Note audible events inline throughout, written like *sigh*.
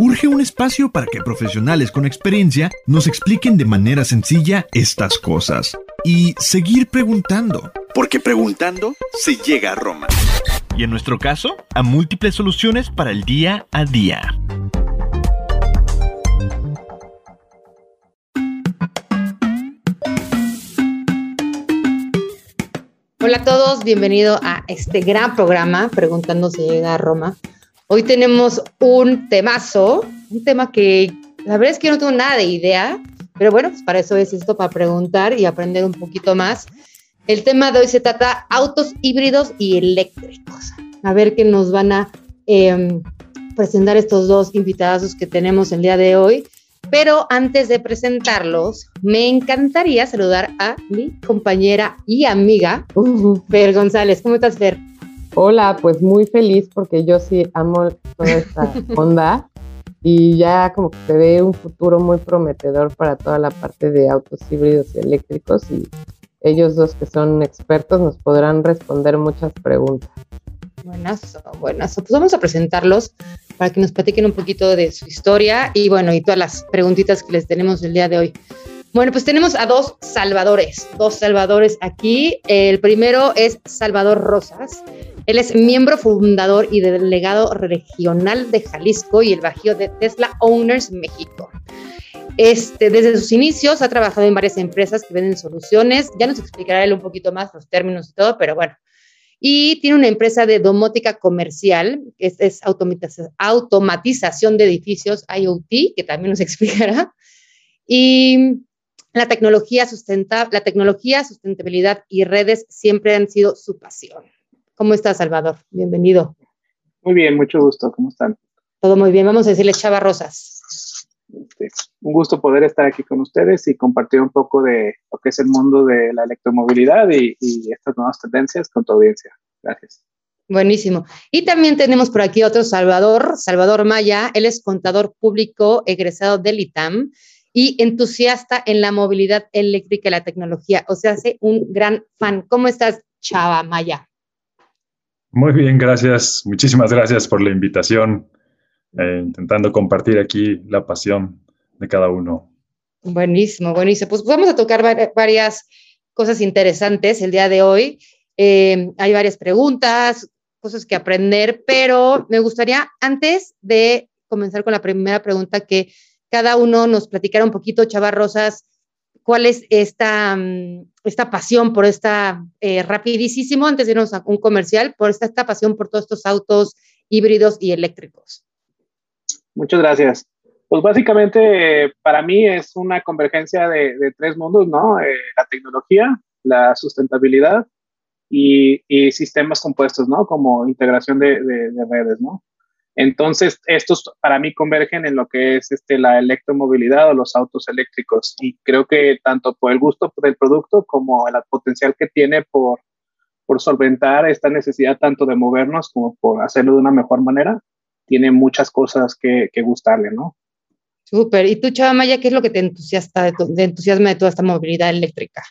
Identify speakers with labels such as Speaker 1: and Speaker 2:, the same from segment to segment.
Speaker 1: Urge un espacio para que profesionales con experiencia nos expliquen de manera sencilla estas cosas. Y seguir preguntando.
Speaker 2: Porque preguntando se llega a Roma.
Speaker 1: Y en nuestro caso, a múltiples soluciones para el día a día.
Speaker 3: Hola a todos, bienvenido a este gran programa, Preguntando si llega a Roma. Hoy tenemos un temazo, un tema que la verdad es que yo no tengo nada de idea, pero bueno, pues para eso es esto, para preguntar y aprender un poquito más. El tema de hoy se trata autos híbridos y eléctricos. A ver qué nos van a em, presentar estos dos invitados que tenemos el día de hoy. Pero antes de presentarlos, me encantaría saludar a mi compañera y amiga, Fer González. ¿Cómo estás, Fer?
Speaker 4: Hola, pues muy feliz porque yo sí amo toda esta *laughs* onda y ya como que se ve un futuro muy prometedor para toda la parte de autos híbridos y eléctricos y ellos dos que son expertos nos podrán responder muchas preguntas.
Speaker 3: Buenas, buenas. Pues vamos a presentarlos para que nos platiquen un poquito de su historia y bueno, y todas las preguntitas que les tenemos el día de hoy. Bueno, pues tenemos a dos salvadores, dos salvadores aquí. El primero es Salvador Rosas. Él es miembro fundador y delegado regional de Jalisco y el Bajío de Tesla Owners México. Este, desde sus inicios ha trabajado en varias empresas que venden soluciones. Ya nos explicará él un poquito más los términos y todo, pero bueno. Y tiene una empresa de domótica comercial, es, es automatización de edificios IoT, que también nos *laughs* explicará. Y la tecnología, sustenta, la tecnología, sustentabilidad y redes siempre han sido su pasión. ¿Cómo estás, Salvador? Bienvenido.
Speaker 5: Muy bien, mucho gusto. ¿Cómo están?
Speaker 3: Todo muy bien. Vamos a decirle Chava Rosas.
Speaker 5: Este, un gusto poder estar aquí con ustedes y compartir un poco de lo que es el mundo de la electromovilidad y, y estas nuevas tendencias con tu audiencia. Gracias.
Speaker 3: Buenísimo. Y también tenemos por aquí otro Salvador, Salvador Maya. Él es contador público egresado del ITAM y entusiasta en la movilidad eléctrica y la tecnología. O sea, hace un gran fan. ¿Cómo estás, Chava Maya?
Speaker 6: Muy bien, gracias. Muchísimas gracias por la invitación. Eh, intentando compartir aquí la pasión de cada uno.
Speaker 3: Buenísimo, buenísimo. Pues vamos a tocar varias cosas interesantes el día de hoy. Eh, hay varias preguntas, cosas que aprender, pero me gustaría, antes de comenzar con la primera pregunta, que cada uno nos platicara un poquito, Chava Rosas, cuál es esta, mm, esta pasión por esta, eh, rapidísimo, antes de irnos a un comercial, por esta, esta pasión por todos estos autos híbridos y eléctricos.
Speaker 5: Muchas gracias. Pues básicamente para mí es una convergencia de, tres mundos, ¿no? Eh, la tecnología, la sustentabilidad y, sistemas compuestos, ¿no? Como integración de, de redes, ¿no? Entonces, estos para mí convergen en lo que es este, la electromovilidad o los autos eléctricos. Y creo que tanto por el gusto del producto como el potencial que tiene por, por solventar esta necesidad tanto de movernos como por hacerlo de una mejor manera, tiene muchas cosas que, que gustarle, ¿no?
Speaker 3: Súper. ¿Y tú, Chava Maya, qué es lo que te entusiasma de, tu, de entusiasma de toda esta movilidad eléctrica?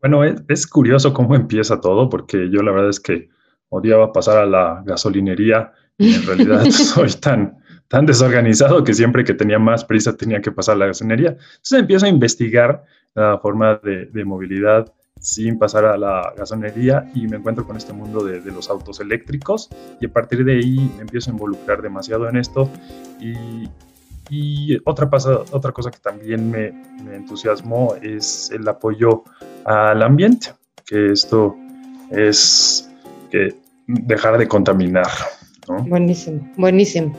Speaker 6: Bueno, es, es curioso cómo empieza todo, porque yo la verdad es que odiaba pasar a la gasolinería en realidad *laughs* soy tan, tan desorganizado que siempre que tenía más prisa tenía que pasar la gasolinería. Entonces empiezo a investigar la forma de, de, movilidad sin pasar a la gasolinería y me encuentro con este mundo de, de, los autos eléctricos y a partir de ahí me empiezo a involucrar demasiado en esto y, y otra, pasa, otra cosa que también me, me entusiasmó es el apoyo al ambiente, que esto es que dejar de contaminar. ¿No?
Speaker 3: Buenísimo, buenísimo.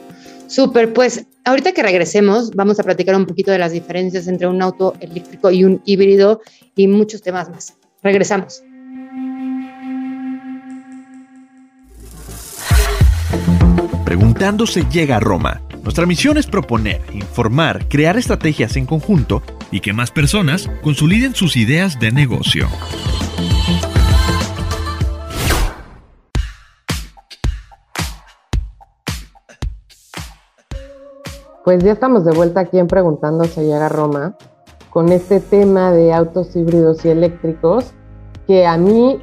Speaker 3: Súper, pues ahorita que regresemos vamos a platicar un poquito de las diferencias entre un auto eléctrico y un híbrido y muchos temas más. Regresamos.
Speaker 1: Preguntando se llega a Roma Nuestra misión es proponer, informar, crear estrategias en conjunto y que más personas consoliden sus ideas de negocio.
Speaker 4: Pues ya estamos de vuelta aquí en Preguntando si llega Roma con este tema de autos híbridos y eléctricos que a mí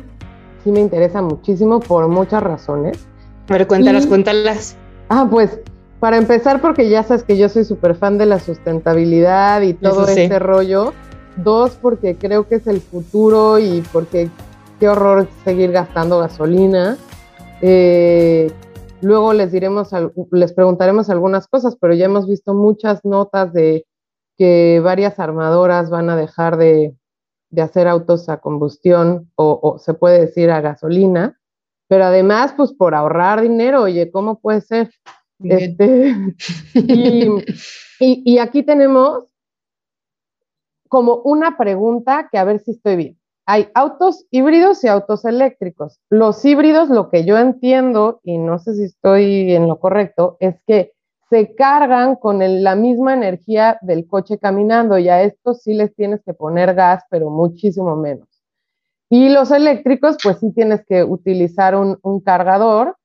Speaker 4: sí me interesa muchísimo por muchas razones.
Speaker 3: Pero cuéntalas, cuéntalas.
Speaker 4: Ah, pues para empezar, porque ya sabes que yo soy súper fan de la sustentabilidad y todo ese rollo. Dos, porque creo que es el futuro y porque qué horror seguir gastando gasolina. Eh, luego les diremos, les preguntaremos algunas cosas, pero ya hemos visto muchas notas de que varias armadoras van a dejar de, hacer autos a combustión o, se puede decir a gasolina, pero además, pues por ahorrar dinero, oye, ¿cómo puede ser? Este, y, aquí tenemos como una pregunta que a ver si estoy bien. Hay autos híbridos y autos eléctricos. Los híbridos, lo que yo entiendo, y no sé si estoy en lo correcto, es que se cargan con la misma energía del coche caminando y a estos sí les tienes que poner gas, pero muchísimo menos. Y los eléctricos, pues sí tienes que utilizar un, cargador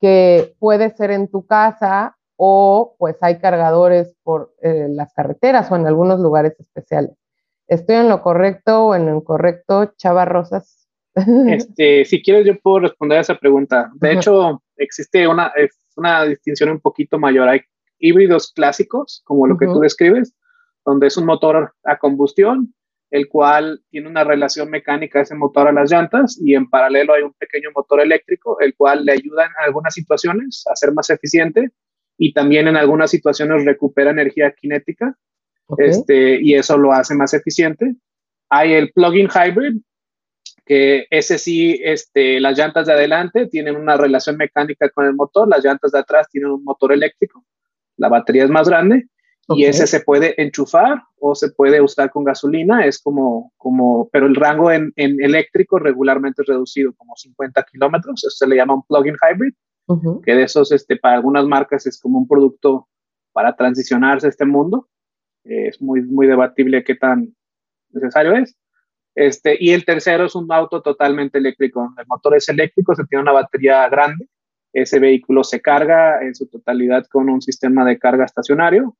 Speaker 4: que puede ser en tu casa o pues hay cargadores por eh, las carreteras o en algunos lugares especiales. ¿Estoy en lo correcto o en lo incorrecto, Chava Rosas? *laughs*
Speaker 5: Este, si quieres, yo puedo responder a esa pregunta. De hecho, existe una, una distinción un poquito mayor. Hay híbridos clásicos, como lo que tú describes, donde es un motor a combustión, el cual tiene una relación mecánica ese motor a las llantas y en paralelo hay un pequeño motor eléctrico, el cual le ayuda en algunas situaciones a ser más eficiente y también en algunas situaciones recupera energía cinética este, y eso lo hace más eficiente. Hay el plug-in hybrid, que ese sí, este, las llantas de adelante tienen una relación mecánica con el motor, las llantas de atrás tienen un motor eléctrico, la batería es más grande y ese se puede enchufar o se puede usar con gasolina, es como, como pero el rango en, en eléctrico regularmente es reducido como 50 kilómetros, eso se le llama un plug-in hybrid, que de esos, este, para algunas marcas es como un producto para transicionarse a este mundo, es muy, muy debatible qué tan necesario es. Este, y el tercero es un auto totalmente eléctrico. El motor es eléctrico, se tiene una batería grande. Ese vehículo se carga en su totalidad con un sistema de carga estacionario.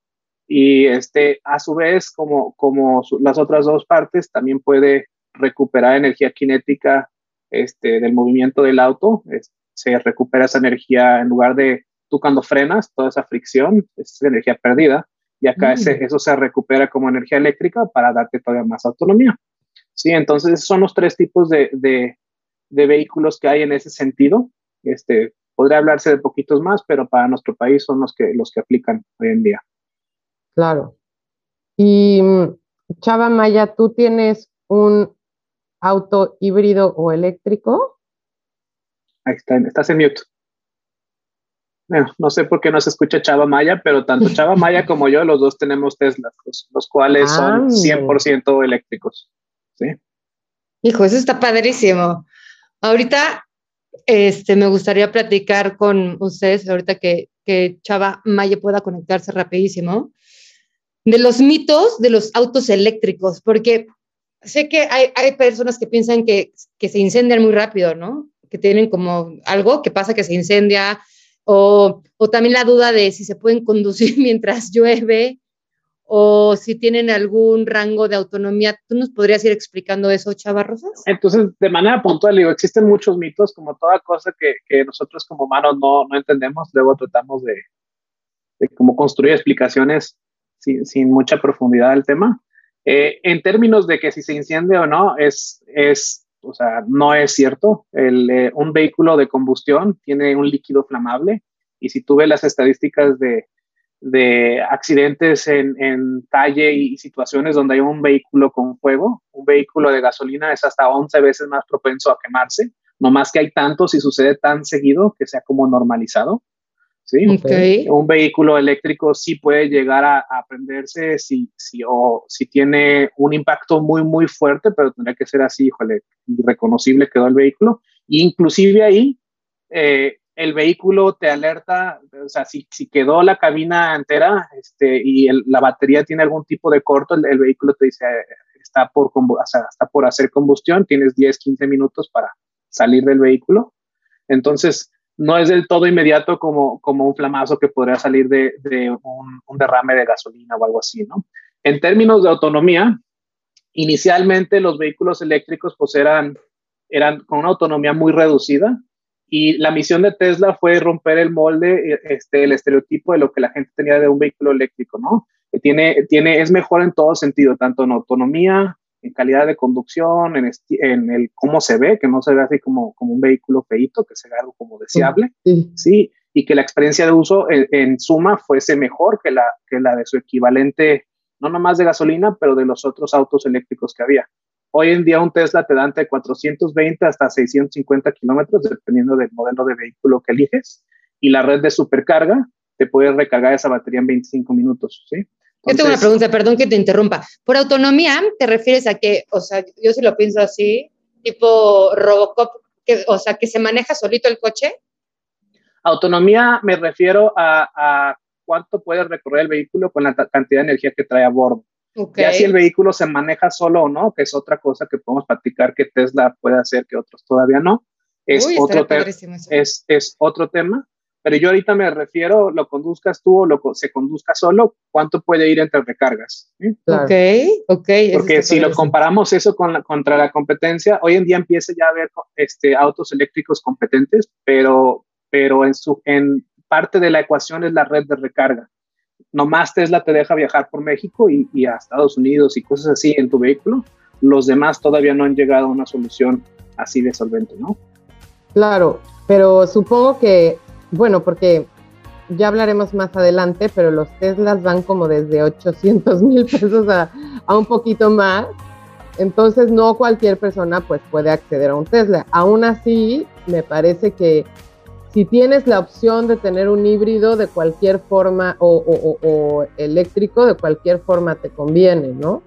Speaker 5: Y este, a su vez, como, como las otras dos partes, también puede recuperar energía cinética este, del movimiento del auto. se recupera esa energía en lugar de tú cuando frenas, toda esa fricción, es energía perdida. Y acá ese, mm. eso se recupera como energía eléctrica para darte todavía más autonomía. Sí, entonces son los tres tipos de, vehículos que hay en ese sentido. Este, podría hablarse de poquitos más, pero para nuestro país son los que, los que aplican hoy en día.
Speaker 4: Claro. Y mm, Chava Maya, ¿tú tienes un auto híbrido o eléctrico?
Speaker 5: Ahí está, estás en mute. No sé por qué no se escucha Chava Maya, pero tanto *laughs* Chava Maya como yo, los dos tenemos Tesla, los, cuales son 100% eléctricos.
Speaker 3: Hijo, eso está padrísimo. Ahorita este, me gustaría platicar con ustedes, ahorita que, que Chava Maya pueda conectarse rapidísimo, de los mitos de los autos eléctricos, porque sé que hay, hay personas que piensan que, que, se incendian muy rápido, ¿no? Que tienen como algo que pasa que se incendia, o, o también la duda de si se pueden conducir *laughs* mientras llueve, o si tienen algún rango de autonomía. ¿Tú nos podrías ir explicando eso, Chava Rosas?
Speaker 5: Entonces, de manera puntual, digo, existen muchos mitos, como toda cosa que, que nosotros como humanos no, no, entendemos, luego tratamos de, de cómo construir explicaciones sin, sin, mucha profundidad del tema. Eh, en términos de que si se incendia o no, es, es o sea, no es cierto. El, eh, un vehículo de combustión tiene un líquido flamable y si tú ves las estadísticas de, de accidentes en, en, calle y situaciones donde hay un vehículo con fuego. Un vehículo de gasolina es hasta 11 veces más propenso a quemarse, no más que hay tantos y sucede tan seguido que sea como normalizado. ¿Sí? Un vehículo eléctrico sí puede llegar a, a prenderse si, si, o, si tiene un impacto muy, muy fuerte, pero tendría que ser así, híjole, irreconocible quedó el vehículo. inclusive ahí, eh, el vehículo te alerta, o sea, si, si quedó la cabina entera este, y la batería tiene algún tipo de corto, el, vehículo te dice, está por, o sea, está por hacer combustión, tienes 10, 15 minutos para salir del vehículo. Entonces, no es del todo inmediato como, como un flamazo que podría salir de, un, derrame de gasolina o algo así, ¿no? En términos de autonomía, inicialmente los vehículos eléctricos pues eran, eran con una autonomía muy reducida y la misión de Tesla fue romper el molde, este, el estereotipo de lo que la gente tenía de un vehículo eléctrico, ¿no? Tiene, tiene, es mejor en todo sentido, tanto en autonomía, en calidad de conducción, en, en, el cómo se ve, que no se ve así como, como un vehículo feito, que se vea algo como deseable, sí. y que la experiencia de uso en, suma fuese mejor que la, que la de su equivalente, no nomás de gasolina, pero de los otros autos eléctricos que había. Hoy en día un Tesla te da entre 420 hasta 650 kilómetros, dependiendo del modelo de vehículo que eliges, y la red de supercarga te puede recargar esa batería en 25 minutos, ¿sí?
Speaker 3: Yo tengo una pregunta, perdón que te interrumpa. Por autonomía, ¿te refieres a que, o sea, yo sí lo pienso así, tipo Robocop, que, o sea, que se maneja solito el coche?
Speaker 5: Autonomía me refiero a, cuánto puede recorrer el vehículo con la cantidad de energía que trae a bordo. Okay. Ya si el vehículo se maneja solo o no, que es otra cosa que podemos platicar que Tesla puede hacer que otros todavía no, es, otro, es, es otro tema. Pero yo ahorita me refiero, lo conduzcas tú o lo, se conduzca solo, ¿cuánto puede ir entre recargas?
Speaker 3: Ok, ok.
Speaker 5: Porque si lo comparamos eso con la, contra la competencia, hoy en día empieza ya a haber este, autos eléctricos competentes, pero, pero en, su, en parte de la ecuación es la red de recarga. Nomás Tesla te deja viajar por México y, y a Estados Unidos y cosas así en tu vehículo. Los demás todavía no han llegado a una solución así de solvente, ¿no?
Speaker 4: Claro, pero supongo que bueno, porque ya hablaremos más adelante, pero los Teslas van como desde 800 mil pesos a, un poquito más. Entonces no cualquier persona pues puede acceder a un Tesla. Aún así, me parece que si tienes la opción de tener un híbrido de cualquier forma o, eléctrico, de cualquier forma te conviene, ¿no?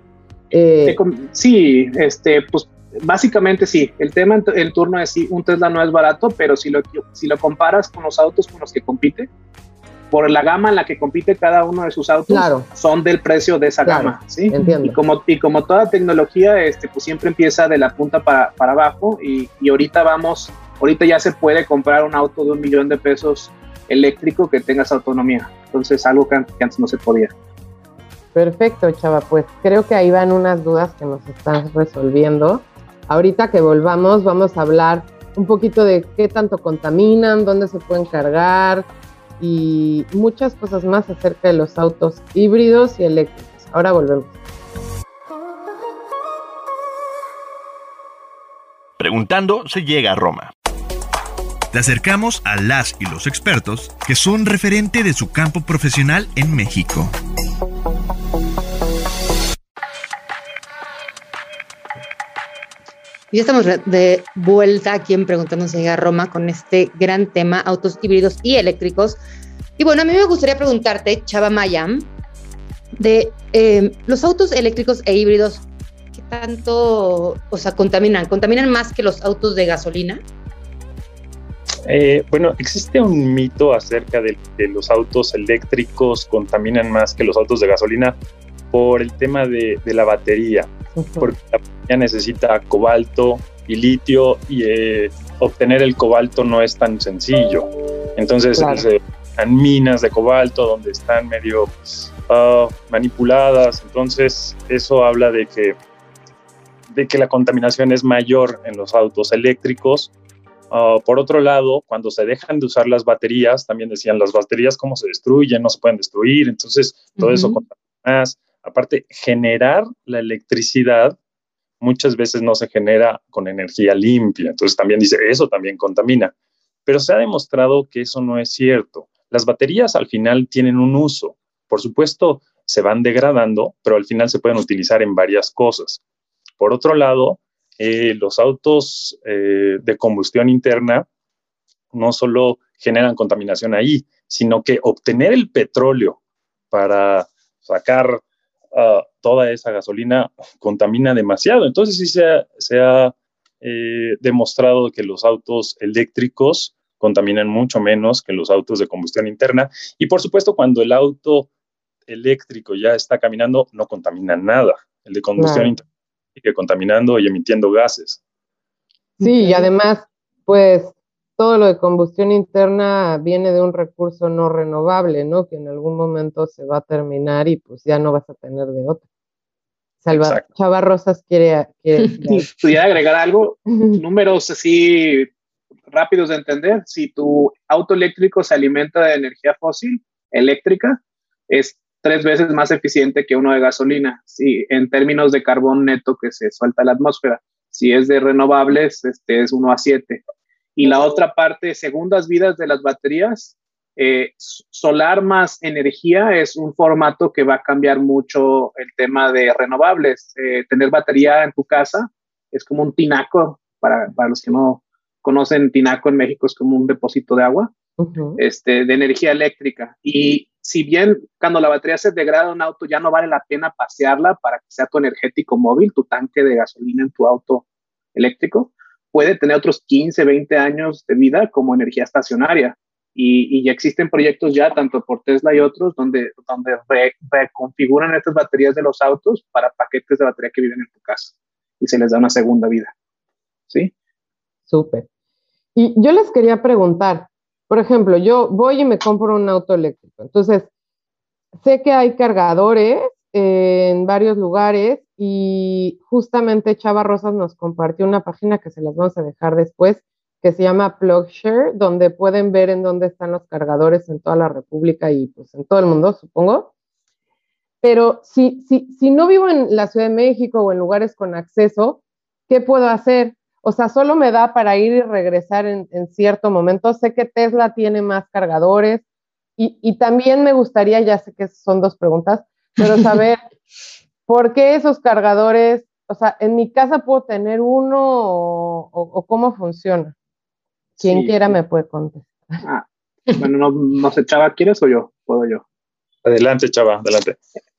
Speaker 5: Eh, sí, este, pues básicamente sí, el tema en, turno es sí, un Tesla no es barato, pero si lo, si lo comparas con los autos con los que compite, por la gama en la que compite cada uno de sus autos, son del precio de esa gama, ¿sí? Y como, y como toda tecnología, este, pues siempre empieza de la punta para, para abajo y, y, ahorita vamos, ahorita ya se puede comprar un auto de un millón de pesos eléctrico que tenga esa autonomía. Entonces, algo que antes no se podía.
Speaker 4: Perfecto, Chava, pues creo que ahí van unas dudas que nos están resolviendo. Ahorita que volvamos, vamos a hablar un poquito de qué tanto contaminan, dónde se pueden cargar y muchas cosas más acerca de los autos híbridos y eléctricos. Ahora volvemos.
Speaker 2: Preguntando se llega a Roma. Te acercamos a las y los expertos que son referente de su campo profesional en México.
Speaker 3: Ya estamos de vuelta aquí en Preguntando si a Roma con este gran tema, autos híbridos y eléctricos. Y bueno, a mí me gustaría preguntarte, Chava Mayam, de em, los autos eléctricos e híbridos, ¿qué tanto, o sea, contaminan? ¿Contaminan más que los autos de gasolina?
Speaker 6: Eh, bueno, existe un mito acerca de que los autos eléctricos contaminan más que los autos de gasolina por el tema de, la batería, porque la necesita cobalto y litio y eh, obtener el cobalto no es tan sencillo. Entonces se minas de cobalto donde están medio ah, manipuladas, entonces eso habla de que, de que la contaminación es mayor en los autos eléctricos. Ah, por otro lado, cuando se dejan de usar las baterías, también decían las baterías cómo se destruyen, no se pueden destruir, entonces todo eso contamina más. Aparte, generar la electricidad muchas veces no se genera con energía limpia. Entonces también dice, eso también contamina. Pero se ha demostrado que eso no es cierto. Las baterías al final tienen un uso. Por supuesto, se van degradando, pero al final se pueden utilizar en varias cosas. Por otro lado, eh, los autos eh, de combustión interna no solo generan contaminación ahí, sino que obtener el petróleo para sacar toda esa gasolina contamina demasiado. Entonces sí se ha, se ha eh, demostrado que los autos eléctricos contaminan mucho menos que los autos de combustión interna. Y por supuesto, cuando el auto eléctrico ya está caminando, no contamina nada. El de combustión interna sigue contaminando y emitiendo gases.
Speaker 4: Sí, y además, pues todo lo de combustión interna viene de un recurso no renovable, ¿no? Que en algún momento se va a terminar y pues ya no vas a tener de otro. Salva, Chava Rosas quiere, quiere *laughs*
Speaker 5: ¿Pudiera agregar algo? Números así rápidos de entender. Si tu auto eléctrico se alimenta de energía fósil eléctrica, es tres veces más eficiente que uno de gasolina, sí, en términos de carbón neto que se suelta a la atmósfera. Si es de renovables, este es 1 a 7. Y la otra parte, segundas vidas de las baterías, eh, solar más energía es un formato que va a cambiar mucho el tema de renovables. Eh, tener batería en tu casa es como un tinaco, para, para, los que no conocen tinaco en México, es como un depósito de agua, este, de energía eléctrica. Y si bien cuando la batería se degrada un auto ya no vale la pena pasearla para que sea tu energético móvil, tu tanque de gasolina en tu auto eléctrico, puede tener otros 15, 20 años de vida como energía estacionaria. Y, ya existen proyectos ya, tanto por Tesla y otros, donde, donde reconfiguran estas baterías de los autos para paquetes de batería que viven en tu casa y se les da una segunda vida. ¿Sí?
Speaker 4: Súper. Y yo les quería preguntar, por ejemplo, yo voy y me compro un auto eléctrico. Entonces, sé que hay cargadores en varios lugares y justamente Chava Rosas nos compartió una página que se las vamos a dejar después, que se llama PlugShare, donde pueden ver en dónde están los cargadores en toda la República y pues en todo el mundo, supongo. Pero si, si, si no vivo en la Ciudad de México o en lugares con acceso, ¿qué puedo hacer? O sea, solo me da para ir y regresar en, cierto momento. Sé que Tesla tiene más cargadores y, también me gustaría, ya sé que son dos preguntas, pero *laughs* saber por qué esos cargadores, o sea, en mi casa puedo tener uno o, cómo funciona. Quien quiera me puede contestar.
Speaker 5: Ah, bueno, no, no sé, Chava, ¿quieres o yo? Puedo yo.
Speaker 6: Adelante, Chava, adelante.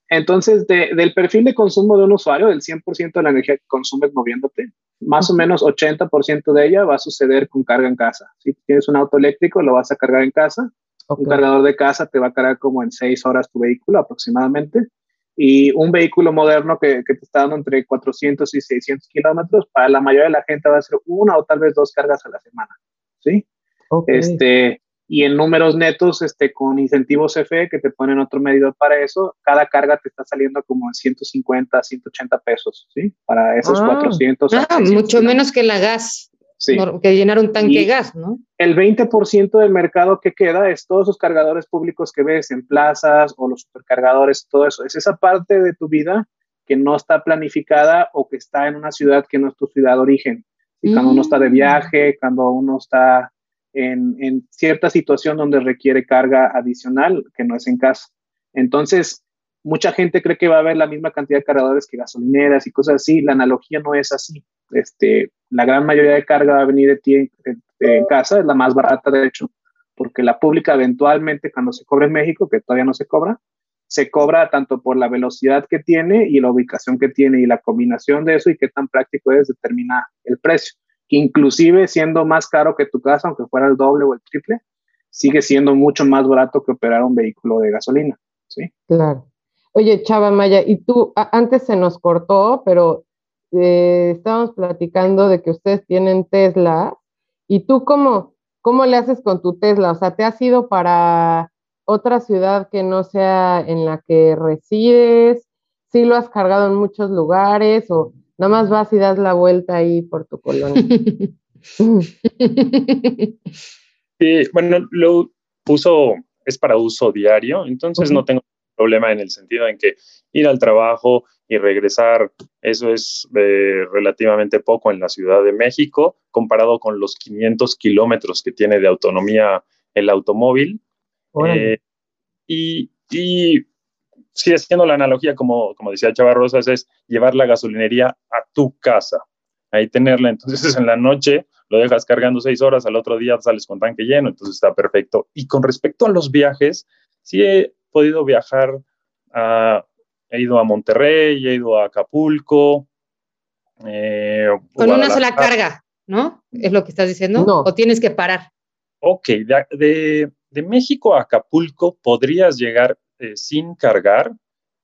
Speaker 5: Entonces, del perfil de consumo de un usuario, del 100% de la energía que consumes moviéndote, más o menos 80% de ella va a suceder con carga en casa. Si tienes un auto eléctrico, lo vas a cargar en casa. Un cargador de casa te va a cargar como en 6 horas tu vehículo aproximadamente. Y un vehículo moderno que, te está dando entre 400 y 600 kilómetros, para la mayoría de la gente va a ser una o tal vez dos cargas a la semana. ¿Sí? Este, y en números netos, este, con incentivos CFE que te ponen otro medidor para eso, cada carga te está saliendo como en 150, 180 pesos, ¿sí? Para esos 400.
Speaker 3: Ah, ah mucho menos que la gas. Sí. Que llenar un tanque de gas, ¿no?
Speaker 5: El 20% del mercado que queda es todos esos cargadores públicos que ves en plazas o los supercargadores, todo eso. Es esa parte de tu vida que no está planificada o que está en una ciudad que no es tu ciudad de origen. Y cuando uno está de viaje, cuando uno está en, cierta situación donde requiere carga adicional que no es en casa. Entonces, mucha gente cree que va a haber la misma cantidad de cargadores que gasolineras y cosas así. La analogía no es así. Este, la gran mayoría de carga va a venir de ti en, casa, es la más barata de hecho, porque la pública eventualmente cuando se cobra en México, que todavía no se cobra, se cobra tanto por la velocidad que tiene y la ubicación que tiene y la combinación de eso y qué tan práctico es determinar el precio inclusive siendo más caro que tu casa, aunque fuera el doble o el triple, sigue siendo mucho más barato que operar un vehículo de gasolina. ¿sí?
Speaker 4: Claro. Oye, Chava Maya, y tú, antes se nos cortó, pero eh, estábamos platicando de que ustedes tienen Tesla, y tú cómo, cómo le haces con tu Tesla? O sea, ¿te has ido para otra ciudad que no sea en la que resides? ¿Sí lo has cargado en muchos lugares? ¿O Nada más vas y das la vuelta ahí por tu colonia. *laughs*
Speaker 6: sí, bueno, lo uso, es para uso diario, entonces no tengo problema en el sentido en que ir al trabajo y regresar, eso es eh, relativamente poco en la Ciudad de México, comparado con los 500 kilómetros que tiene de autonomía el automóvil. Eh, y, y sí, haciendo la analogía, como, como decía Chava Rosas, es llevar la gasolinería a tu casa, ahí tenerla. Entonces *laughs* en la noche lo dejas cargando seis horas, al otro día sales con tanque lleno, entonces está perfecto. Y con respecto a los viajes, sí he podido viajar, he ido a Monterrey, he ido a Acapulco.
Speaker 3: Eh, con una sola carga, ¿no? ¿Es lo que estás diciendo? ¿O tienes que parar?
Speaker 6: Ok, de, México a Acapulco podrías llegar eh, sin cargar,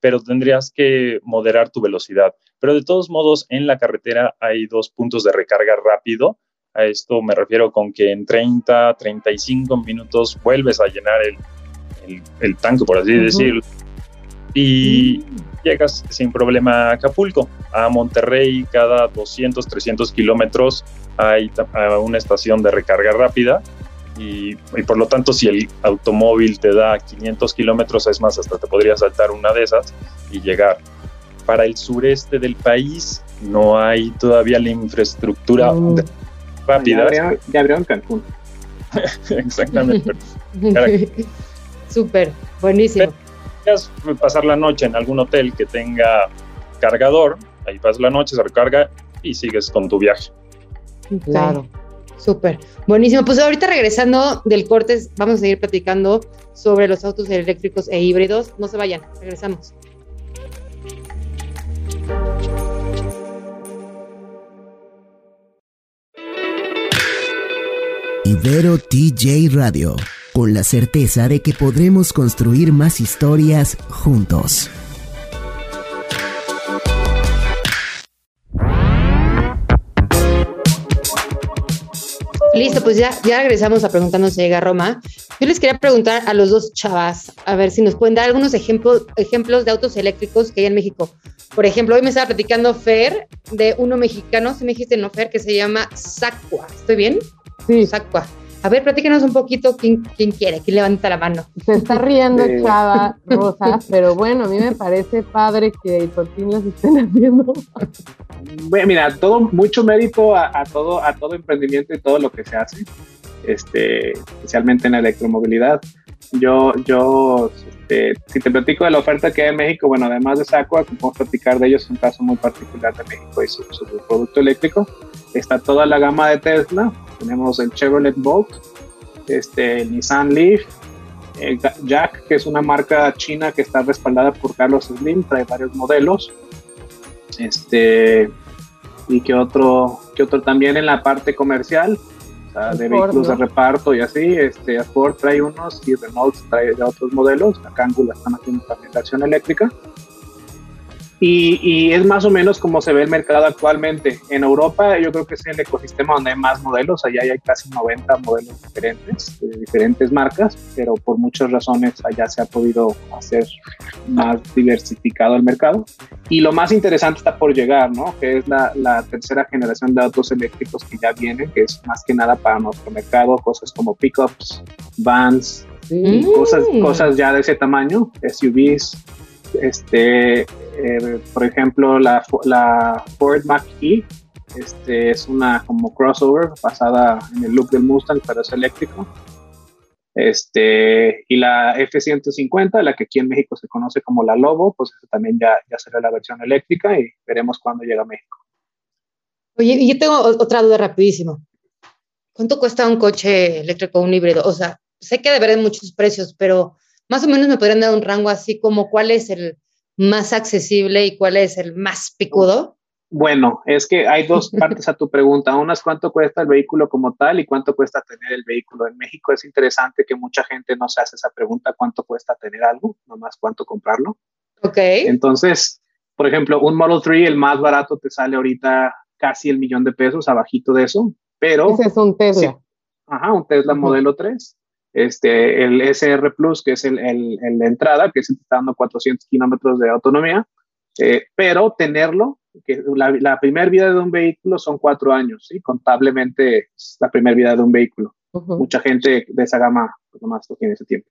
Speaker 6: pero tendrías que moderar tu velocidad. Pero de todos modos, en la carretera hay dos puntos de recarga rápido. A esto me refiero con que en 30, 35 minutos vuelves a llenar el, tanque, por así decirlo. Y llegas sin problema a Acapulco. A Monterrey, cada 200, 300 kilómetros hay una estación de recarga rápida y, por lo tanto si el automóvil te da 500 kilómetros, es más, hasta te podría saltar una de esas y llegar. Para el sureste del país no hay todavía la infraestructura rápida.
Speaker 5: Ya abrieron, Cancún. *laughs*
Speaker 6: Exactamente. *laughs*
Speaker 3: Súper, buenísimo.
Speaker 6: pasar la noche en algún hotel que tenga cargador, ahí pasas la noche, se recarga y sigues con tu viaje.
Speaker 3: Claro. Súper, buenísimo. Pues ahorita regresando del corte, vamos a seguir platicando sobre los autos eléctricos e híbridos. No se vayan, regresamos.
Speaker 7: Ibero TJ Radio, con la certeza de que podremos construir más historias juntos.
Speaker 3: Listo, pues ya, ya regresamos a preguntarnos si llega a Roma. Yo les quería preguntar a los dos chavas, a ver si nos pueden dar algunos ejemplos, ejemplos de autos eléctricos que hay en México. Por ejemplo, hoy me estaba platicando Fer de uno mexicano, si me dijiste no Fer, que se llama Sacua. ¿Estoy bien?
Speaker 4: Sí.
Speaker 3: Sacua. A ver, platícanos un poquito quién, quién quiere, quién levanta la mano.
Speaker 4: Se está riendo Chava Rosa, *laughs* pero bueno, a mí me parece padre que por fin las estén haciendo.
Speaker 5: Bueno, mira, todo, mucho mérito a, todo, a todo emprendimiento y todo lo que se hace, este, especialmente en la electromovilidad. Yo, yo, este, si te platico de la oferta que hay en México, bueno, además de Sacua, podemos platicar de ellos, un caso muy particular de México y su, su producto eléctrico. Está toda la gama de Tesla, tenemos el Chevrolet Bolt, este, el Nissan Leaf, el Jack, que es una marca china que está respaldada por Carlos Slim, trae varios modelos. Este, y que otro, que otro también en la parte comercial, de vehículos de reparto y así. Este, Ford trae unos y Renault trae otros modelos. Acá Angula están haciendo también la acción eléctrica. Y, es más o menos como se ve el mercado actualmente. En Europa yo creo que es el ecosistema donde hay más modelos, allá hay casi 90 modelos diferentes, de diferentes marcas, pero por muchas razones allá se ha podido hacer más diversificado el mercado. Y lo más interesante está por llegar, ¿no? Que es la, la tercera generación de autos eléctricos que ya vienen, que es más que nada para nuestro mercado, cosas como pickups, vans, y cosas, cosas ya de ese tamaño, SUVs, este, eh, por ejemplo, la, la Ford Mach-E este, es una como crossover basada en el look del Mustang, pero es eléctrico. Este, y la F-150, la que aquí en México se conoce como la Lobo, pues también ya, ya será la versión eléctrica y veremos cuándo llega a México.
Speaker 3: Oye, yo tengo otra duda rapidísimo. ¿Cuánto cuesta un coche eléctrico un híbrido? O sea, sé que debe haber muchos precios, pero más o menos me podrían dar un rango así como cuál es el más accesible y cuál es el más picudo.
Speaker 5: Bueno, es que hay dos *laughs* partes a tu pregunta. Una es cuánto cuesta el vehículo como tal y cuánto cuesta tener el vehículo. En México es interesante que mucha gente no se hace esa pregunta, cuánto cuesta tener algo, nomás cuánto comprarlo.
Speaker 3: Ok.
Speaker 5: Entonces, por ejemplo, un Model 3, el más barato te sale ahorita casi el millón de pesos, abajito de eso, pero...
Speaker 4: Ese es un Tesla.
Speaker 5: ajá, un Tesla modelo 3 este, el SR Plus, que es el, el, el de entrada, que se está dando 400 kilómetros de autonomía, eh, pero tenerlo, que la, la primera vida de un vehículo son cuatro años, ¿sí? contablemente es la primera vida de un vehículo. Mucha gente de esa gama pues nomás lo tiene ese tiempo.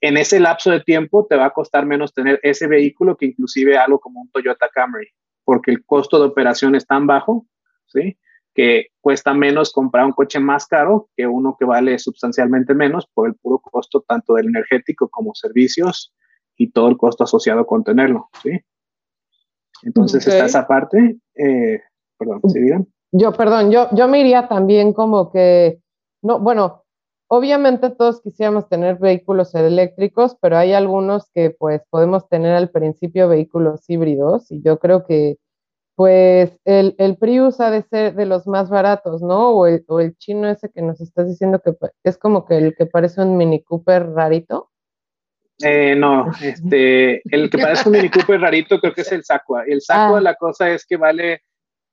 Speaker 5: En ese lapso de tiempo te va a costar menos tener ese vehículo que inclusive algo como un Toyota Camry, porque el costo de operación es tan bajo, ¿sí? Que cuesta menos comprar un coche más caro que uno que vale sustancialmente menos por el puro costo tanto del energético como servicios y todo el costo asociado con tenerlo, ¿sí? Entonces está esa parte, eh, perdón, ¿sí digan?
Speaker 4: Yo, perdón, yo, yo me iría también como que, no, bueno, obviamente todos quisiéramos tener vehículos eléctricos, pero hay algunos que pues podemos tener al principio vehículos híbridos y yo creo que pues el, el, Prius ha de ser de los más baratos, ¿no? O el, o el, chino ese que nos estás diciendo que es como que el que parece un Mini Cooper rarito.
Speaker 5: Eh, no, *laughs* este, el que parece un Mini Cooper rarito creo que es el Sacua. El Sacua, ah. la cosa es que vale,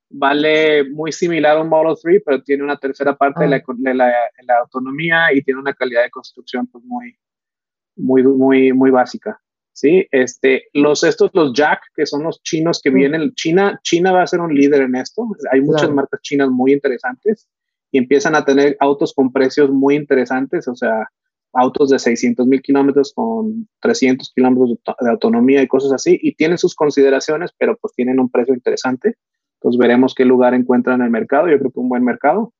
Speaker 5: vale muy similar a un Model 3, pero tiene una tercera parte de, la, ah. de, la, la, autonomía y tiene una calidad de construcción pues muy, muy, muy, muy básica. ¿Sí? Este, los, estos, los Jack, que son los chinos que vienen, China, China va a ser un líder en esto. Hay muchas marcas chinas muy interesantes y empiezan a tener autos con precios muy interesantes, o sea, autos de 600 mil kilómetros con 300 kilómetros de autonomía y cosas así, y tienen sus consideraciones, pero pues tienen un precio interesante. Entonces veremos qué lugar encuentran en el mercado. Yo creo que un buen mercado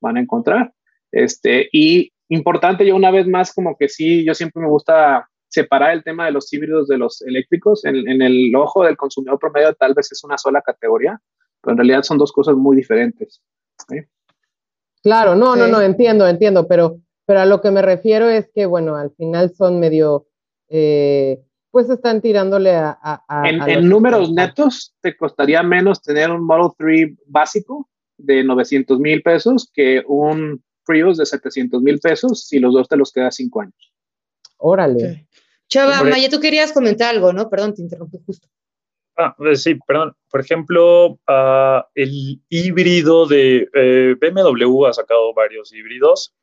Speaker 5: van a encontrar. Este, y importante, yo una vez más, como que sí, yo siempre me gusta separar el tema de los híbridos de los eléctricos. En, el ojo del consumidor promedio tal vez es una sola categoría, pero en realidad son dos cosas muy diferentes.
Speaker 4: Claro, no, no, no, entiendo, entiendo, pero, pero a lo que me refiero es que, bueno, al final son medio, eh, pues están tirándole a...
Speaker 5: en, números netos, te costaría menos tener un Model 3 básico de 900 mil pesos que un Prius de 700 mil pesos si los dos te los quedas cinco años.
Speaker 4: Órale.
Speaker 3: Chava, Maya, tú querías comentar algo, ¿no? Perdón, te interrumpí justo.
Speaker 6: Ah, pues sí, perdón. Por ejemplo, ah, el híbrido de eh, BMW ha sacado varios híbridos,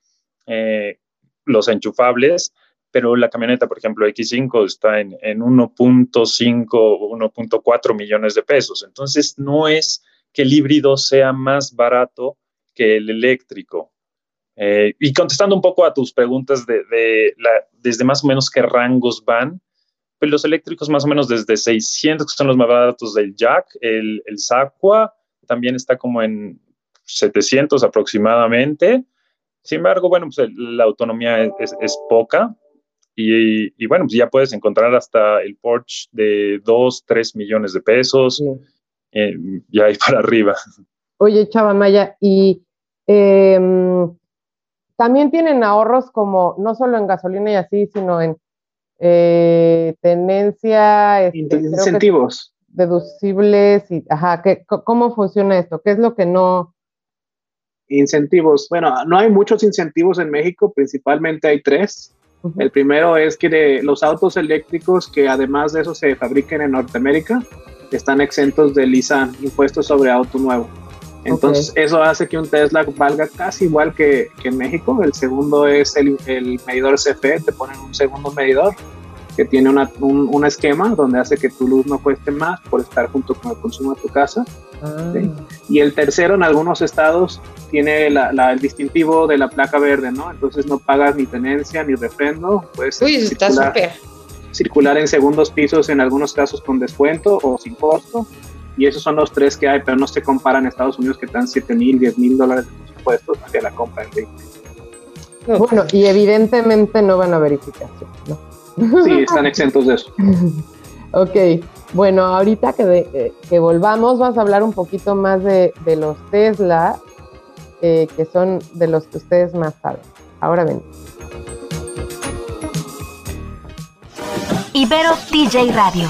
Speaker 6: eh, los enchufables, pero la camioneta, por ejemplo, X5 está en, en 1.5 o 1.4 millones de pesos. Entonces, no es que el híbrido sea más barato que el eléctrico. Eh, y contestando un poco a tus preguntas de, la, desde más o menos qué rangos van, pues los eléctricos más o menos desde 600, que son los más baratos del Jack, el, el Saqua también está como en 700 aproximadamente. Sin embargo, bueno, pues la autonomía es, es, poca y, y, bueno, pues ya puedes encontrar hasta el Porsche de 2, 3 millones de pesos, eh, ya ahí para arriba.
Speaker 4: Oye, Chava Maya, y eh, también tienen ahorros como no solo en gasolina y así, sino en eh, tenencia,
Speaker 5: este, incentivos.
Speaker 4: Deducibles y, ajá, ¿cómo funciona esto? ¿Qué es lo que no?
Speaker 5: Incentivos. Bueno, no hay muchos incentivos en México, principalmente hay tres. El primero es que los autos eléctricos que además de eso se fabriquen en Norteamérica están exentos del ISA, impuestos sobre auto nuevo. Entonces, eso hace que un Tesla valga casi igual que, en México. El segundo es el, medidor CFE, te ponen un segundo medidor que tiene un, esquema donde hace que tu luz no cueste más por estar junto con el consumo de tu casa. Ah. Y el tercero, en algunos estados, tiene el distintivo de la placa verde, ¿no? Entonces no pagas ni tenencia ni refrendo. Puedes
Speaker 3: Uy, está súper.
Speaker 5: Circular en segundos pisos, en algunos casos con descuento o sin costo y esos son los tres que hay, pero no se comparan Estados Unidos que dan 7 mil, 10 mil dólares de impuestos hacia la compra en vehículos.
Speaker 4: Bueno, y evidentemente no van a verificación, ¿no?
Speaker 5: Sí, están exentos de eso. *laughs*
Speaker 4: ok, bueno, ahorita que, eh, que, volvamos, vamos a hablar un poquito más de, de los Tesla, eh, que son de los que ustedes más saben. Ahora ven.
Speaker 8: Ibero TJ Radio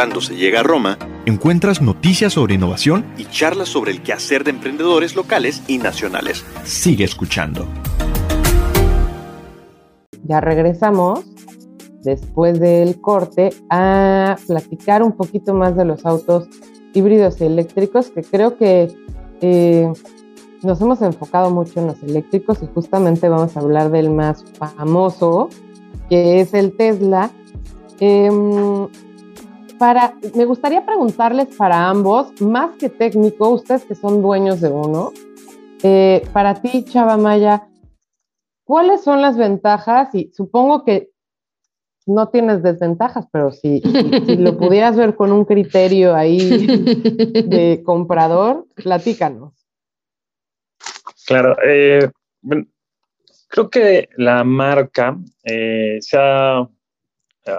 Speaker 2: Preguntando se llega a Roma, encuentras noticias sobre innovación y charlas sobre el quehacer de emprendedores locales y nacionales. Sigue escuchando.
Speaker 4: Ya regresamos después del corte a platicar un poquito más de los autos híbridos y eléctricos, que creo que eh, nos hemos enfocado mucho en los eléctricos y justamente vamos a hablar del más famoso, que es el Tesla. Em, me gustaría preguntarles para ambos, más que técnico, ustedes que son dueños de uno, eh, para ti, Chava Maya, ¿cuáles son las ventajas? Y supongo que no tienes desventajas, pero si, *laughs* si, lo pudieras ver con un criterio ahí *laughs* de comprador, platícanos.
Speaker 6: Claro, eh, creo que la marca eh, se ha,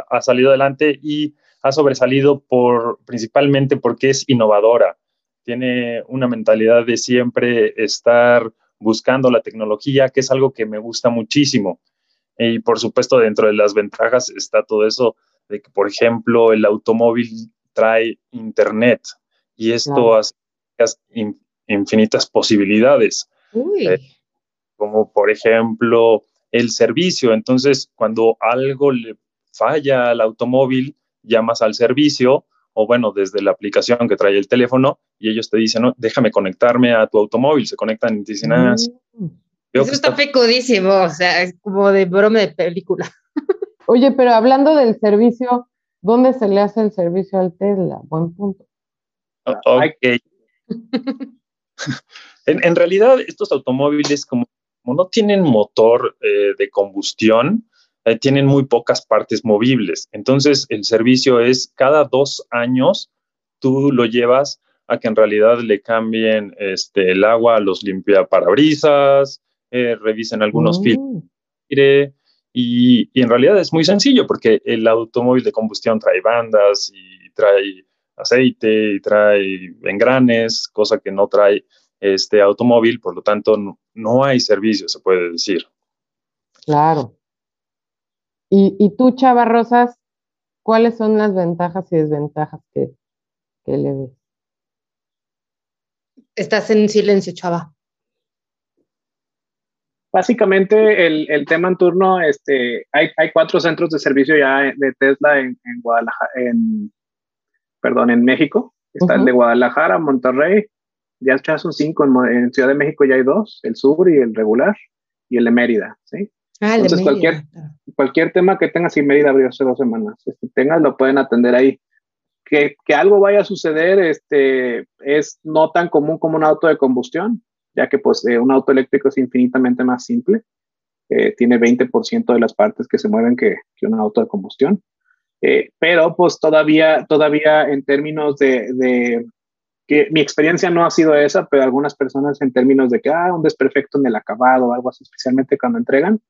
Speaker 6: ha, salido adelante y ha sobresalido por, principalmente porque es innovadora. Tiene una mentalidad de siempre estar buscando la tecnología, que es algo que me gusta muchísimo. Y por supuesto, dentro de las ventajas está todo eso de que, por ejemplo, el automóvil trae internet y esto hace infinitas posibilidades. Eh, como por ejemplo el servicio. Entonces, cuando algo le falla al automóvil, llamas al servicio o bueno, desde la aplicación que trae el teléfono y ellos te dicen, no, déjame conectarme a tu automóvil, se conectan y te dicen, ah,
Speaker 3: mm. Eso está, pecudísimo, o sea, es como de broma de película. *laughs*
Speaker 4: Oye, pero hablando del servicio, ¿dónde se le hace el servicio al Tesla? Buen punto.
Speaker 6: Ok. *laughs* en, realidad, estos automóviles, como, no tienen motor eh, de combustión, eh, tienen muy pocas partes movibles. Entonces, el servicio es cada dos años tú lo llevas a que en realidad le cambien este, el agua, los limpia parabrisas, eh, revisen algunos mm. filtros y, y, en realidad es muy sencillo porque el automóvil de combustión trae bandas y trae aceite y trae engranes, cosa que no trae este automóvil, por lo tanto no, no hay servicio, se puede decir.
Speaker 4: Claro. Y, tú, Chava Rosas, ¿cuáles son las ventajas y desventajas que, le ves?
Speaker 3: Estás en silencio, Chava.
Speaker 5: Básicamente el, tema en turno, este, hay, cuatro centros de servicio ya de Tesla en, Guadalajara, en, perdón, en México. Está el de Guadalajara, Monterrey, ya son cinco, en, en, Ciudad de México ya hay dos, el sur y el regular, y el de Mérida, ¿sí? Ah, Entonces, cualquier, cualquier tema que tengas y Mérida abrió hace dos semanas, este, tengas, lo pueden atender ahí. Que, que, algo vaya a suceder este, es no tan común como un auto de combustión, ya que pues, eh, un auto eléctrico es infinitamente más simple. Eh, tiene 20% de las partes que se mueven que, que un auto de combustión. Eh, pero pues todavía, todavía en términos de, de, que mi experiencia no ha sido esa, pero algunas personas en términos de que, ah, un desperfecto en el acabado o algo así, especialmente cuando entregan,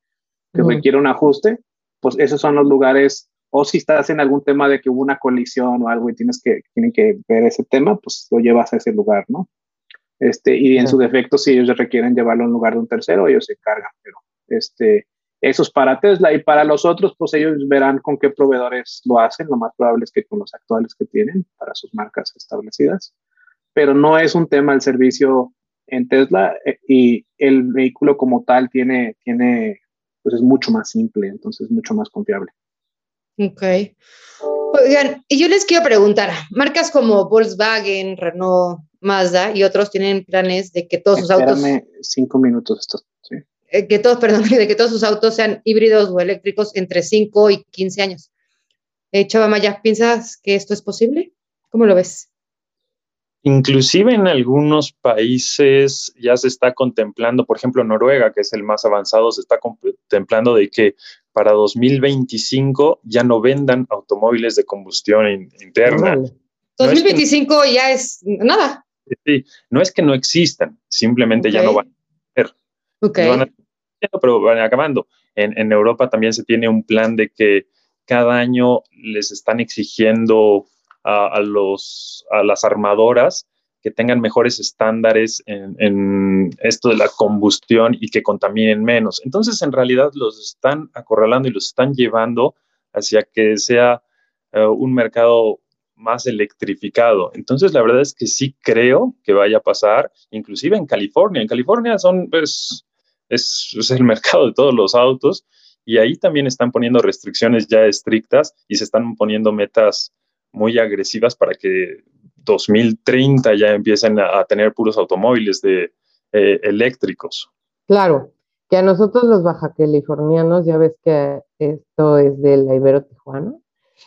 Speaker 5: que requiere un ajuste, pues esos son los lugares, o si estás en algún tema de que hubo una colisión o algo y tienes que, tienen que ver ese tema, pues lo llevas a ese lugar, ¿no? Este, y en su defecto, si ellos requieren llevarlo a un lugar de un tercero, ellos se encargan, pero este, eso es para Tesla y para los otros, pues ellos verán con qué proveedores lo hacen, lo más probable es que con los actuales que tienen para sus marcas establecidas, pero no es un tema el servicio en Tesla eh, y el vehículo como tal tiene, tiene pues es mucho más simple, entonces mucho más confiable.
Speaker 3: Ok. Oigan, y yo les quiero preguntar, marcas como Volkswagen, Renault, Mazda y otros tienen planes de que todos sus autos...
Speaker 5: cinco minutos esto, sí.
Speaker 3: Eh, que todos, perdón, *laughs* de que todos sus autos sean híbridos o eléctricos entre 5 y 15 años. Eh, Chava Maya, ¿piensas que esto es posible? ¿Cómo lo ves?
Speaker 6: Inclusive en algunos países ya se está contemplando, por ejemplo Noruega, que es el más avanzado, se está contemplando de que para 2025 ya no vendan automóviles de combustión interna.
Speaker 3: 2025 ya es nada.
Speaker 6: Sí, no es que no existan, simplemente ya no van a ser.
Speaker 3: Okay.
Speaker 6: pero van acabando. En, en Europa también se tiene un plan de que cada año les están exigiendo a, los, a las armadoras que tengan mejores estándares en, esto de la combustión y que contaminen menos. Entonces, en realidad, los están acorralando y los están llevando hacia que sea eh, un mercado más electrificado. Entonces, la verdad es que sí creo que vaya a pasar, inclusive en California. En California son, pues, es, es el *laughs* mercado de todos los autos y ahí también están poniendo restricciones ya estrictas y se están poniendo metas muy agresivas para que 2030 ya empiecen a, tener puros automóviles de, eh, eléctricos.
Speaker 4: Claro, que a nosotros los baja californianos, ya ves que esto es de la Ibero Tijuana,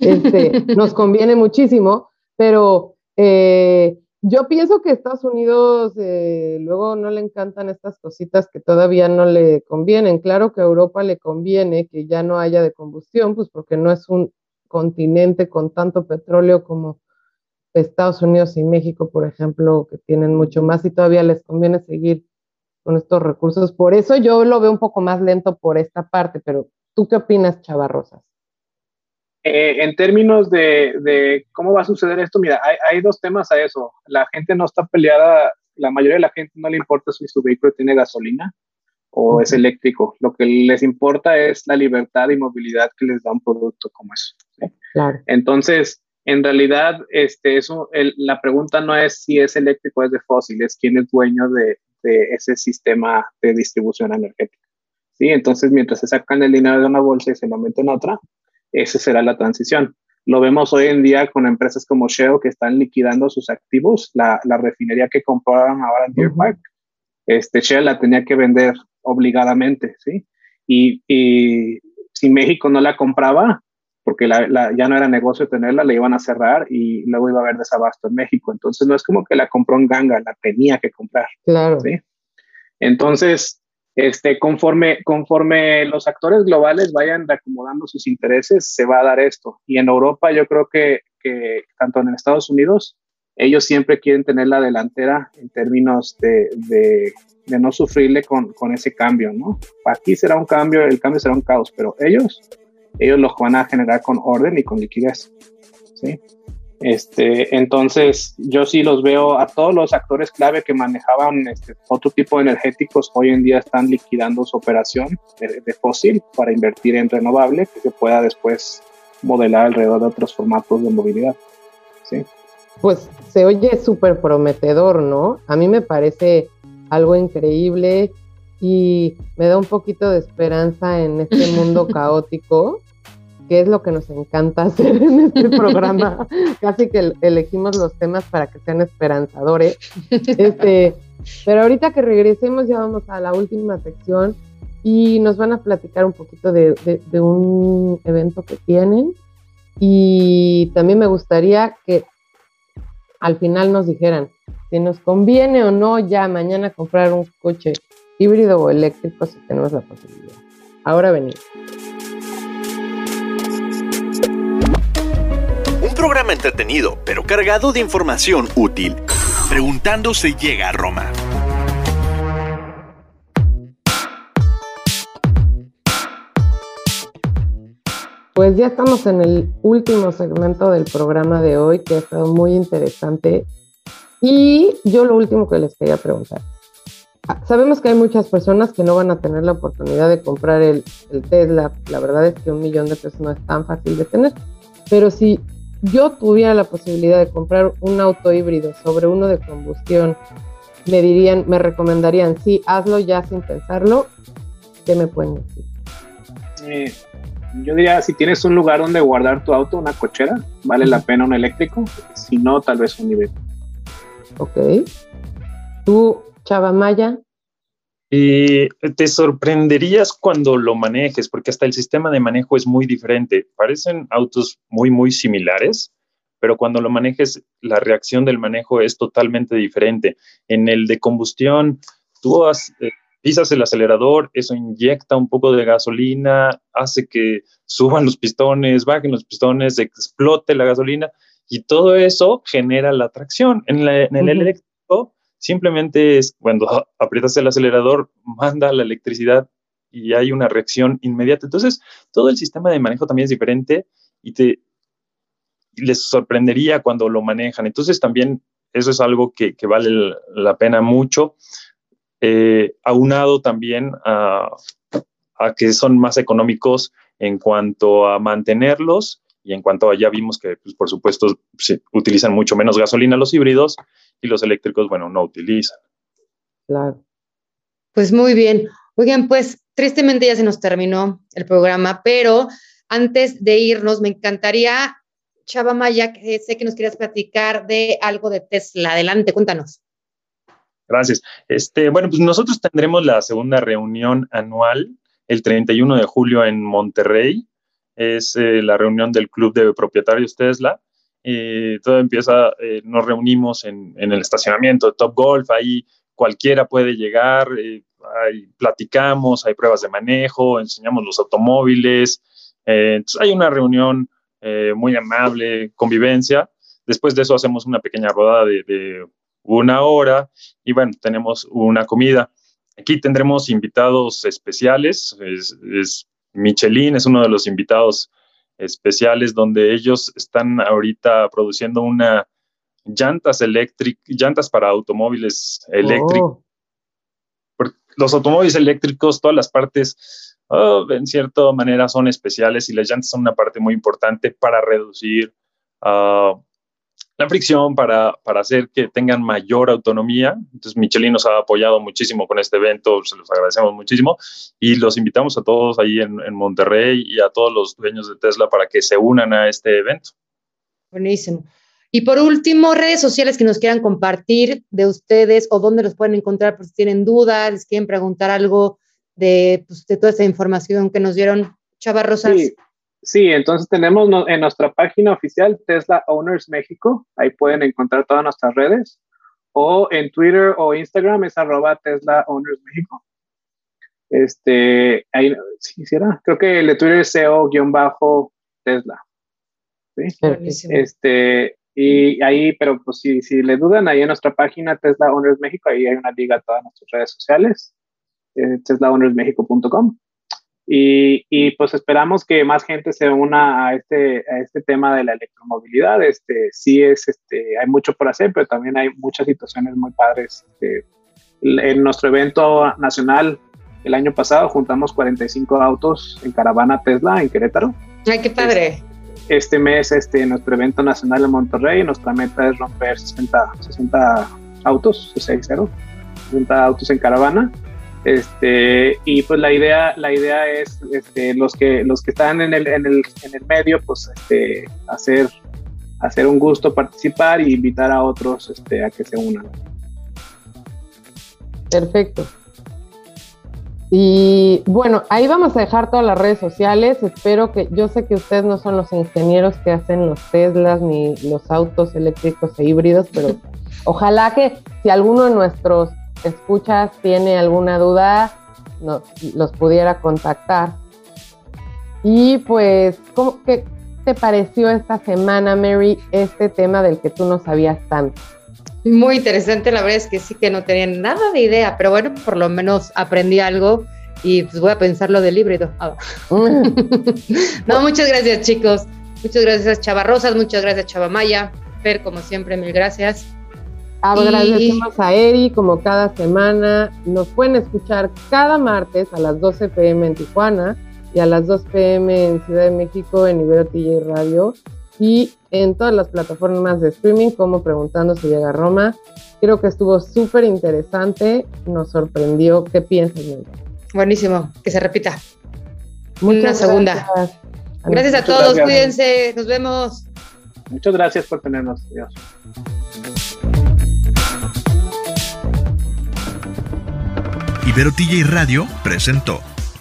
Speaker 4: este, *laughs* nos conviene muchísimo, pero eh, Yo pienso que Estados Unidos eh, luego no le encantan estas cositas que todavía no le convienen. Claro que a Europa le conviene que ya no haya de combustión, pues porque no es un continente con tanto petróleo como Estados Unidos y México, por ejemplo, que tienen mucho más y todavía les conviene seguir con estos recursos. Por eso yo lo veo un poco más lento por esta parte, pero ¿tú qué opinas, Chavarrosas?
Speaker 5: Eh, en términos de, cómo va a suceder esto, mira, hay, dos temas a eso. La gente no está peleada, la mayoría de la gente no le importa si su vehículo tiene gasolina o es eléctrico. Lo que les importa es la libertad y movilidad que les da un producto como eso. Claro. Entonces, en realidad, este, eso, la pregunta no es si es eléctrico o es de fósil, es quién es dueño de, de ese sistema de distribución energética. ¿sí? Entonces, mientras se sacan el dinero de una bolsa y se lo meten en otra, esa será la transición. Lo vemos hoy en día con empresas como Shell que están liquidando sus activos. La, refinería que compraron ahora en Deer Park, este, Shell la tenía que vender obligadamente, ¿sí? Y, si México no la compraba, porque ya no era negocio tenerla, la iban a cerrar y luego iba a haber desabasto en México. Entonces no es como que la compró en ganga, la tenía que comprar.
Speaker 4: Claro.
Speaker 5: ¿sí? Entonces, este, conforme, conforme los actores globales vayan reacomodando sus intereses, se va a dar esto. Y en Europa yo creo que, que tanto en Estados Unidos, ellos siempre quieren tener la delantera en términos de, de, de no sufrirle con, con, ese cambio, ¿no? Aquí será un cambio, el cambio será un caos, pero ellos, ellos lo van a generar con orden y con liquidez, ¿sí? Este, entonces, yo sí los veo a todos los actores clave que manejaban este, otro tipo de energéticos, hoy en día están liquidando su operación de, fósil para invertir en renovable que se pueda después modelar alrededor de otros formatos de movilidad. ¿sí?
Speaker 4: Pues se oye súper prometedor, ¿no? A mí me parece algo increíble y me da un poquito de esperanza en este mundo *laughs* caótico que es lo que nos encanta *laughs* hacer en este programa. *laughs* Casi que elegimos los temas para que sean esperanzadores. Este, pero ahorita que regresemos ya vamos a la última sección y nos van a platicar un poquito de, de un evento que tienen. Y también me gustaría que al final nos dijeran si nos conviene o no ya mañana comprar un coche híbrido o eléctrico si tenemos la posibilidad. Ahora venimos.
Speaker 2: Entretenido, pero cargado de información útil. Preguntando se llega a Roma.
Speaker 4: Pues ya estamos en el último segmento del programa de hoy, que ha estado muy interesante. Y yo lo último que les quería preguntar. Ah, sabemos que hay muchas personas que no van a tener la oportunidad de comprar el, el Tesla. La verdad es que un millón de pesos no es tan fácil de tener. Pero si yo tuviera la posibilidad de comprar un auto híbrido sobre uno de combustión, me dirían, me recomendarían, sí, hazlo ya sin pensarlo, ¿qué me pueden decir?
Speaker 5: Eh, yo diría, si tienes un lugar donde guardar tu auto, una cochera, vale la pena un eléctrico, si no, tal vez un híbrido.
Speaker 4: Ok. ¿Tú, Chava Maya?
Speaker 6: Y te sorprenderías cuando lo manejes, porque hasta el sistema de manejo es muy diferente. Parecen autos muy, muy similares, pero cuando lo manejes, la reacción del manejo es totalmente diferente. En el de combustión, tú eh, pisas el acelerador, eso inyecta un poco de gasolina, hace que suban los pistones, bajen los pistones, explote la gasolina, y todo eso genera la tracción. En, el eléctrico Simplemente es cuando *laughs* aprietas el acelerador, manda la electricidad y hay una reacción inmediata. Entonces, todo el sistema de manejo también es diferente y te les sorprendería cuando lo manejan. Entonces, también eso es algo que, vale la pena mucho, eh, aunado también a, que son más económicos en cuanto a mantenerlos y en cuanto a ya vimos que, pues, por supuesto, se utilizan mucho menos gasolina los híbridos y los eléctricos, bueno, no utilizan.
Speaker 4: Claro.
Speaker 3: Pues muy bien. Oigan, pues tristemente ya se nos terminó el programa, pero antes de irnos, me encantaría, Chava Maya, que sé que nos quieras platicar de algo de Tesla. Adelante, cuéntanos.
Speaker 6: Gracias. Este, bueno, pues nosotros tendremos la segunda reunión anual el 31 de julio en Monterrey. Es eh, la reunión del Club de Propietarios Tesla eh, todo empieza, eh, nos reunimos en, el estacionamiento de Top Golf, ahí cualquiera puede llegar, eh, ahí platicamos, hay pruebas de manejo, enseñamos los automóviles, entonces hay una reunión muy amable, convivencia. Después de eso hacemos una pequeña rodada de, una hora y bueno, tenemos una comida. Aquí tendremos invitados especiales, es Michelin es uno de los invitados especiales donde ellos están ahorita produciendo una llantas eléctricas, llantas para automóviles eléctricos. Oh. Los automóviles eléctricos, todas las partes, oh, en cierta manera, son especiales y las llantas son una parte muy importante para reducir uh, la fricción para, para, hacer que tengan mayor autonomía. Entonces, Michelin nos ha apoyado muchísimo con este evento, se los agradecemos muchísimo y los invitamos a todos ahí en, en, Monterrey y a todos los dueños de Tesla para que se unan a este evento.
Speaker 3: Buenísimo. Y por último, redes sociales que nos quieran compartir de ustedes o dónde los pueden encontrar por si tienen dudas, les quieren preguntar algo de, pues, de toda esta información que nos dieron. Chava Rosas.
Speaker 5: Sí. Sí, entonces tenemos en nuestra página oficial Tesla Owners México, ahí pueden encontrar todas nuestras redes, o en Twitter o Instagram es arroba Tesla Owners México. Este, ahí, si quisiera, creo que el de Twitter es SEO-Tesla. ¿sí? Este, y ahí, pero pues si, si le dudan, ahí en nuestra página Tesla Owners México, ahí hay una liga a todas nuestras redes sociales, eh, teslaownersmexico.com. Y, y, pues esperamos que más gente se una a este, a este tema de la electromovilidad. Este, sí es, este, hay mucho por hacer, pero también hay muchas situaciones muy padres. Este, en nuestro evento nacional el año pasado juntamos 45 autos en caravana Tesla en Querétaro.
Speaker 3: ¡Ay, qué padre!
Speaker 5: Este, este mes, este, nuestro evento nacional en Monterrey, nuestra meta es romper 60, 60 autos, 60, 60 autos en caravana este, y pues la idea, la idea es este, los, que, los que están en el, en el, en el medio, pues este, hacer, hacer un gusto participar y invitar a otros este, a que se unan.
Speaker 4: Perfecto. Y bueno, ahí vamos a dejar todas las redes sociales. Espero que, yo sé que ustedes no son los ingenieros que hacen los Teslas ni los autos eléctricos e híbridos, pero *laughs* ojalá que si alguno de nuestros escuchas tiene alguna duda, los pudiera contactar. Y pues, ¿cómo, ¿qué te pareció esta semana, Mary, este tema del que tú no sabías tanto?
Speaker 3: Muy interesante, la verdad es que sí que no tenía nada de idea, pero bueno, por lo menos aprendí algo y pues voy a pensar lo del híbrido. Ah. *laughs* no, muchas gracias chicos, muchas gracias Chava Rosas, muchas gracias Chava Maya, Fer, como siempre, mil gracias.
Speaker 4: Agradecemos a Eri como cada semana. Nos pueden escuchar cada martes a las 12 pm en Tijuana y a las 2 pm en Ciudad de México en Ibero TJ Radio y en todas las plataformas de streaming como Preguntando si llega a Roma. Creo que estuvo súper interesante, nos sorprendió. ¿Qué piensas,
Speaker 3: Buenísimo, que se repita. Una segunda. Gracias, a todos, cuídense, nos vemos.
Speaker 5: Muchas gracias por tenernos. Dios.
Speaker 2: Ibero TJ Radio presentó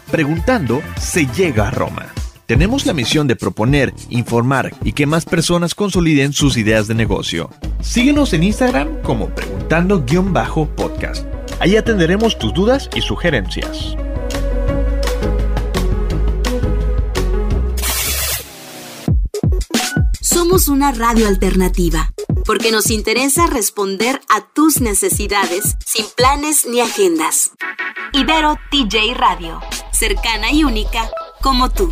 Speaker 2: Preguntando se llega a Roma. Tenemos la misión de proponer, informar y que más personas consoliden sus ideas de negocio. Síguenos en Instagram como preguntando-podcast. Ahí atenderemos tus dudas y sugerencias.
Speaker 8: Una radio alternativa, porque nos interesa responder a tus necesidades sin planes ni agendas. Ibero TJ Radio, cercana y única como tú.